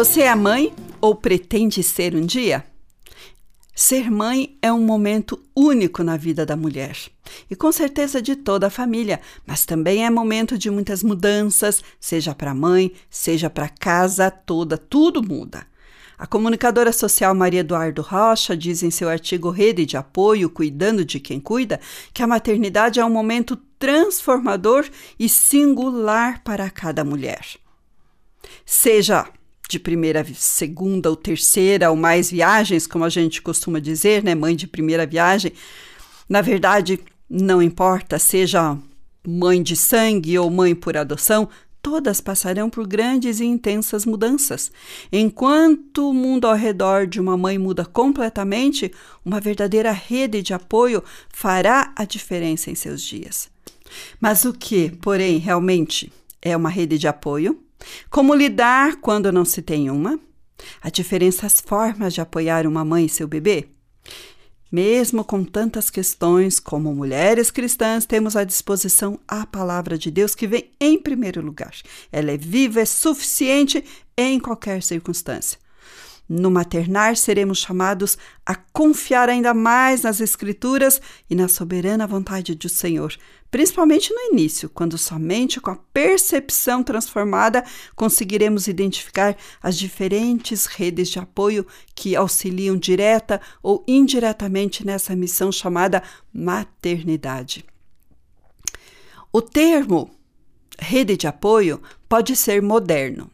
Você. É mãe ou pretende ser um dia? Ser mãe é um momento único na vida da mulher e com certeza de toda a família, mas também é momento de muitas mudanças, seja para a mãe, seja para a casa toda, tudo muda. A comunicadora social Maria Eduardo Rocha diz em seu artigo Rede de Apoio Cuidando de Quem Cuida que a maternidade é um momento transformador e singular para cada mulher. Seja de primeira, segunda ou terceira ou mais viagens, como a gente costuma dizer, né? Mãe de primeira viagem. Na verdade, não importa, seja mãe de sangue ou mãe por adoção, todas passarão por grandes e intensas mudanças. Enquanto o mundo ao redor de uma mãe muda completamente, uma verdadeira rede de apoio fará a diferença em seus dias. Mas o que, porém, realmente é uma rede de apoio? Como lidar quando não se tem uma? A diferença as formas de apoiar uma mãe e seu bebê? Mesmo com tantas questões, como mulheres cristãs, temos à disposição a palavra de Deus que vem em primeiro lugar. Ela é viva, é suficiente em qualquer circunstância. No maternar, seremos chamados a confiar ainda mais nas Escrituras e na soberana vontade do Senhor, principalmente no início, quando somente com a percepção transformada conseguiremos identificar as diferentes redes de apoio que auxiliam direta ou indiretamente nessa missão chamada maternidade. O termo rede de apoio pode ser moderno,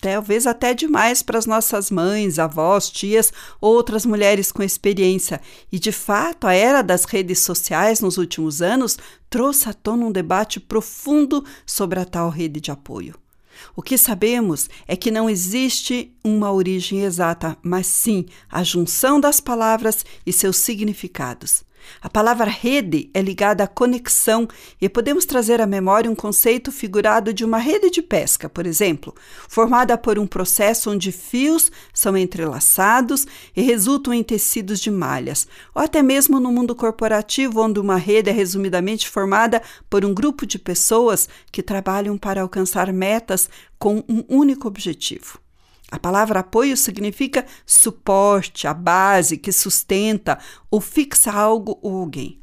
talvez até demais para as nossas mães, avós, tias, outras mulheres com experiência. E de fato, a era das redes sociais nos últimos anos trouxe à tona um debate profundo sobre a tal rede de apoio. O que sabemos é que não existe uma origem exata, mas sim a junção das palavras e seus significados. A palavra rede é ligada à conexão e podemos trazer à memória um conceito figurado de uma rede de pesca, por exemplo, formada por um processo onde fios são entrelaçados e resultam em tecidos de malhas, ou até mesmo no mundo corporativo, onde uma rede é resumidamente formada por um grupo de pessoas que trabalham para alcançar metas com um único objetivo. A palavra apoio significa suporte, a base que sustenta ou fixa algo ou alguém.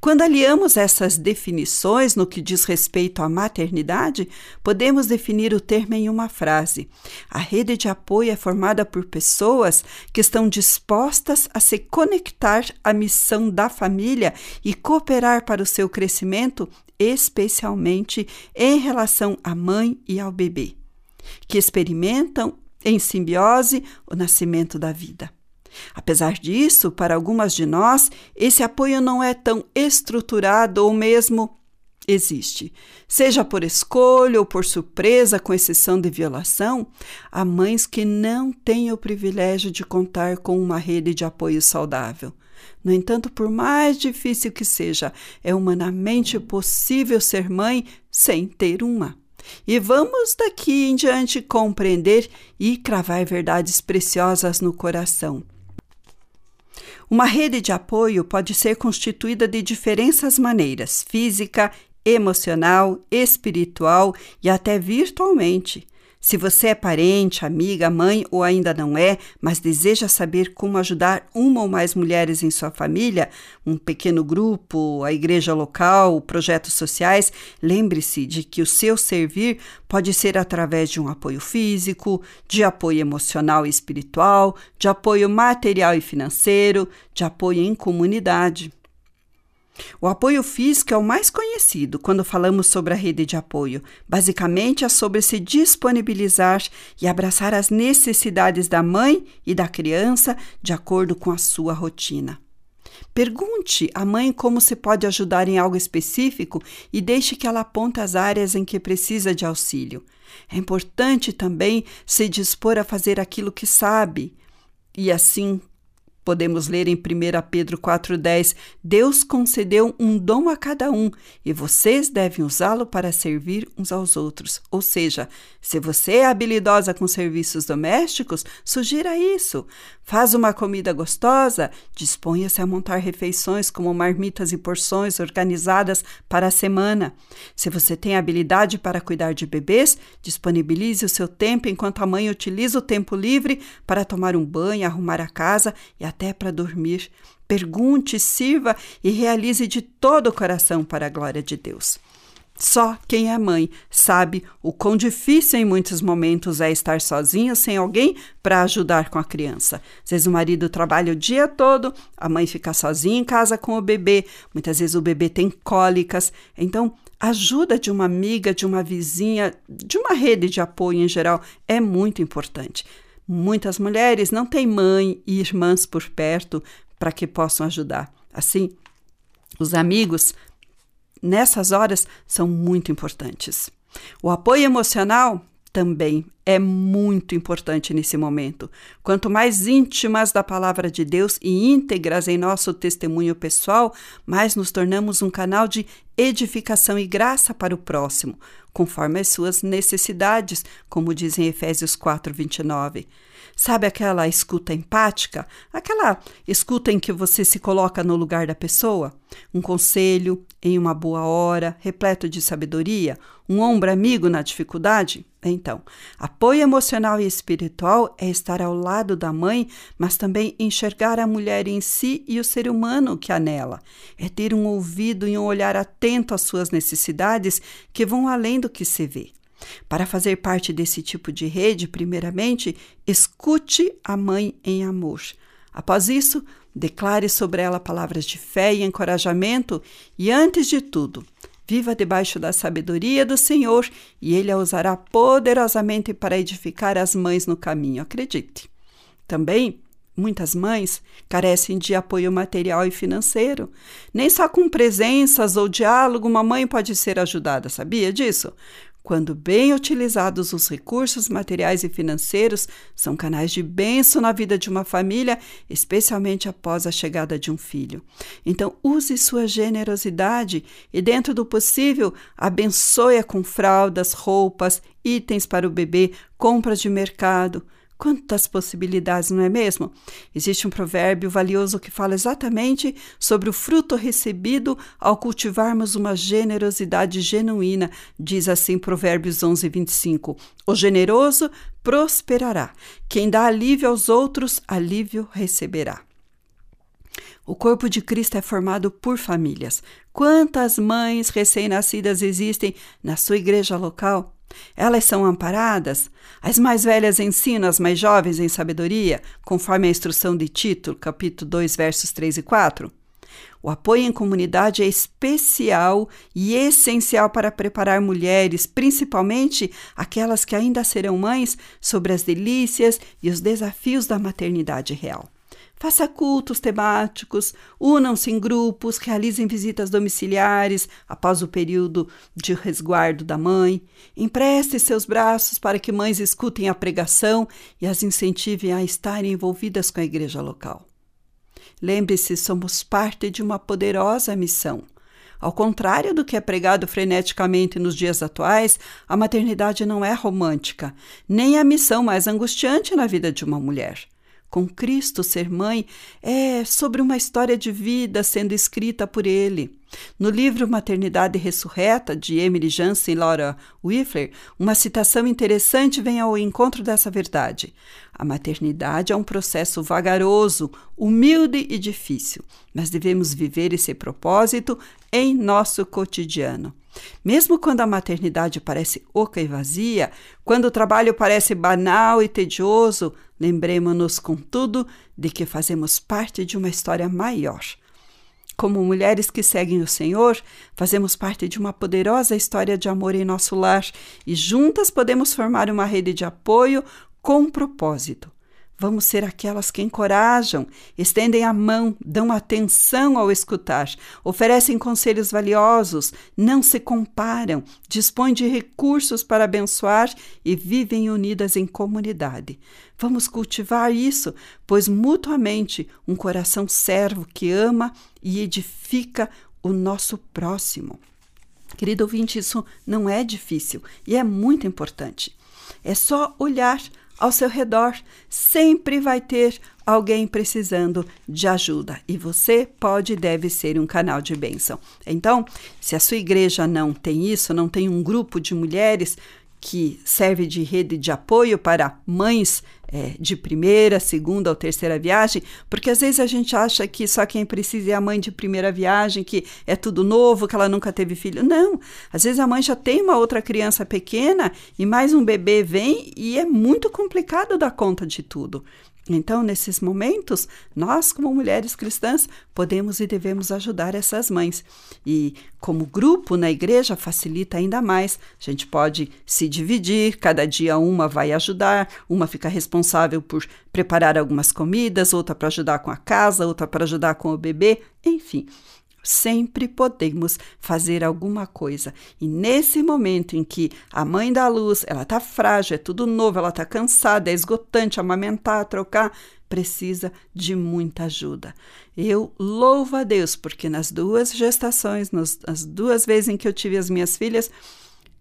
Quando aliamos essas definições no que diz respeito à maternidade, podemos definir o termo em uma frase. A rede de apoio é formada por pessoas que estão dispostas a se conectar à missão da família e cooperar para o seu crescimento, especialmente em relação à mãe e ao bebê, que experimentam em simbiose o nascimento da vida. Apesar disso, para algumas de nós, esse apoio não é tão estruturado ou mesmo existe. Seja por escolha ou por surpresa, com exceção de violação, há mães que não têm o privilégio de contar com uma rede de apoio saudável. No entanto, por mais difícil que seja, é humanamente possível ser mãe sem ter uma. E vamos daqui em diante compreender e cravar verdades preciosas no coração. Uma rede de apoio pode ser constituída de diferentes maneiras: física, emocional, espiritual e até virtualmente. Se você é parente, amiga, mãe ou ainda não é, mas deseja saber como ajudar uma ou mais mulheres em sua família, um pequeno grupo, a igreja local, projetos sociais, lembre-se de que o seu servir pode ser através de um apoio físico, de apoio emocional e espiritual, de apoio material e financeiro, de apoio em comunidade. O apoio físico é o mais conhecido quando falamos sobre a rede de apoio. Basicamente, é sobre se disponibilizar e abraçar as necessidades da mãe e da criança de acordo com a sua rotina. Pergunte à mãe como se pode ajudar em algo específico e deixe que ela aponte as áreas em que precisa de auxílio. É importante também se dispor a fazer aquilo que sabe e assim Podemos ler em 1 Pedro 4,10: Deus concedeu um dom a cada um e vocês devem usá-lo para servir uns aos outros. Ou seja, se você é habilidosa com serviços domésticos, sugira isso. Faz uma comida gostosa, disponha-se a montar refeições como marmitas e porções organizadas para a semana. Se você tem habilidade para cuidar de bebês, disponibilize o seu tempo enquanto a mãe utiliza o tempo livre para tomar um banho, arrumar a casa e até para dormir. Pergunte, sirva e realize de todo o coração para a glória de Deus. Só quem é mãe sabe o quão difícil em muitos momentos é estar sozinha sem alguém para ajudar com a criança. Às vezes o marido trabalha o dia todo, a mãe fica sozinha em casa com o bebê, muitas vezes o bebê tem cólicas. Então, ajuda de uma amiga, de uma vizinha, de uma rede de apoio em geral é muito importante. Muitas mulheres não têm mãe e irmãs por perto para que possam ajudar. Assim, os amigos nessas horas são muito importantes. O apoio emocional também é muito importante nesse momento. Quanto mais íntimas da palavra de Deus e íntegras em nosso testemunho pessoal, mais nos tornamos um canal de edificação e graça para o próximo, conforme as suas necessidades, como diz em Efésios 4, 29. Sabe aquela escuta empática? Aquela escuta em que você se coloca no lugar da pessoa? Um conselho em uma boa hora, repleto de sabedoria? Um ombro amigo na dificuldade? Então, apoio emocional e espiritual é estar ao lado da mãe, mas também enxergar a mulher em si e o ser humano que há nela. É ter um ouvido e um olhar atento às suas necessidades que vão além do que se vê. Para fazer parte desse tipo de rede, primeiramente, escute a mãe em amor. Após isso, declare sobre ela palavras de fé e encorajamento e, antes de tudo, viva debaixo da sabedoria do Senhor e Ele a usará poderosamente para edificar as mães no caminho. Acredite. Também, Muitas mães carecem de apoio material e financeiro. Nem só com presenças ou diálogo uma mãe pode ser ajudada, sabia disso? Quando bem utilizados, os recursos materiais e financeiros são canais de bênção na vida de uma família, especialmente após a chegada de um filho. Então, use sua generosidade e, dentro do possível, abençoe-a com fraldas, roupas, itens para o bebê, compras de mercado. Quantas possibilidades, não é mesmo? Existe um provérbio valioso que fala exatamente sobre o fruto recebido ao cultivarmos uma generosidade genuína. Diz assim Provérbios 11, 25: O generoso prosperará. Quem dá alívio aos outros, alívio receberá. O corpo de Cristo é formado por famílias. Quantas mães recém-nascidas existem na sua igreja local? Elas são amparadas? As mais velhas ensinam as mais jovens em sabedoria, conforme a instrução de Tito, capítulo 2, versos 3 e 4? O apoio em comunidade é especial e essencial para preparar mulheres, principalmente aquelas que ainda serão mães, sobre as delícias e os desafios da maternidade real. Faça cultos temáticos, unam-se em grupos, realizem visitas domiciliares após o período de resguardo da mãe. Empreste seus braços para que mães escutem a pregação e as incentivem a estarem envolvidas com a igreja local. Lembre-se, somos parte de uma poderosa missão. Ao contrário do que é pregado freneticamente nos dias atuais, a maternidade não é romântica, nem a missão mais angustiante na vida de uma mulher com Cristo ser mãe é sobre uma história de vida sendo escrita por ele. No livro Maternidade Ressurreta, de Emily Jansen e Laura Whiffler, uma citação interessante vem ao encontro dessa verdade. A maternidade é um processo vagaroso, humilde e difícil, mas devemos viver esse propósito em nosso cotidiano. Mesmo quando a maternidade parece oca e vazia, quando o trabalho parece banal e tedioso, lembremos-nos, contudo, de que fazemos parte de uma história maior. Como mulheres que seguem o Senhor, fazemos parte de uma poderosa história de amor em nosso lar e juntas podemos formar uma rede de apoio com propósito. Vamos ser aquelas que encorajam, estendem a mão, dão atenção ao escutar, oferecem conselhos valiosos, não se comparam, dispõem de recursos para abençoar e vivem unidas em comunidade. Vamos cultivar isso, pois mutuamente um coração servo que ama e edifica o nosso próximo. Querido ouvinte, isso não é difícil e é muito importante. É só olhar ao seu redor sempre vai ter alguém precisando de ajuda e você pode e deve ser um canal de bênção. Então, se a sua igreja não tem isso, não tem um grupo de mulheres que serve de rede de apoio para mães é, de primeira, segunda ou terceira viagem, porque às vezes a gente acha que só quem precisa é a mãe de primeira viagem, que é tudo novo, que ela nunca teve filho. Não, às vezes a mãe já tem uma outra criança pequena e mais um bebê vem e é muito complicado dar conta de tudo. Então, nesses momentos, nós, como mulheres cristãs, podemos e devemos ajudar essas mães. E, como grupo na igreja, facilita ainda mais. A gente pode se dividir, cada dia uma vai ajudar, uma fica responsável por preparar algumas comidas, outra para ajudar com a casa, outra para ajudar com o bebê, enfim. Sempre podemos fazer alguma coisa. E nesse momento em que a mãe da luz, ela tá frágil, é tudo novo, ela tá cansada, é esgotante amamentar, trocar, precisa de muita ajuda. Eu louvo a Deus porque nas duas gestações, nas, nas duas vezes em que eu tive as minhas filhas,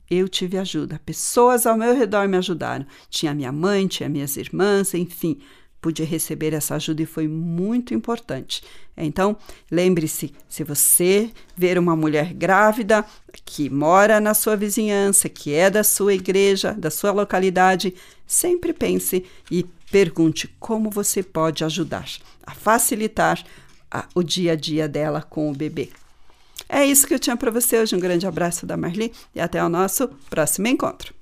eu tive ajuda. Pessoas ao meu redor me ajudaram. Tinha minha mãe, tinha minhas irmãs, enfim pude receber essa ajuda e foi muito importante. Então, lembre-se: se você ver uma mulher grávida que mora na sua vizinhança, que é da sua igreja, da sua localidade, sempre pense e pergunte como você pode ajudar a facilitar a, o dia a dia dela com o bebê. É isso que eu tinha para você hoje. Um grande abraço da Marli e até o nosso próximo encontro.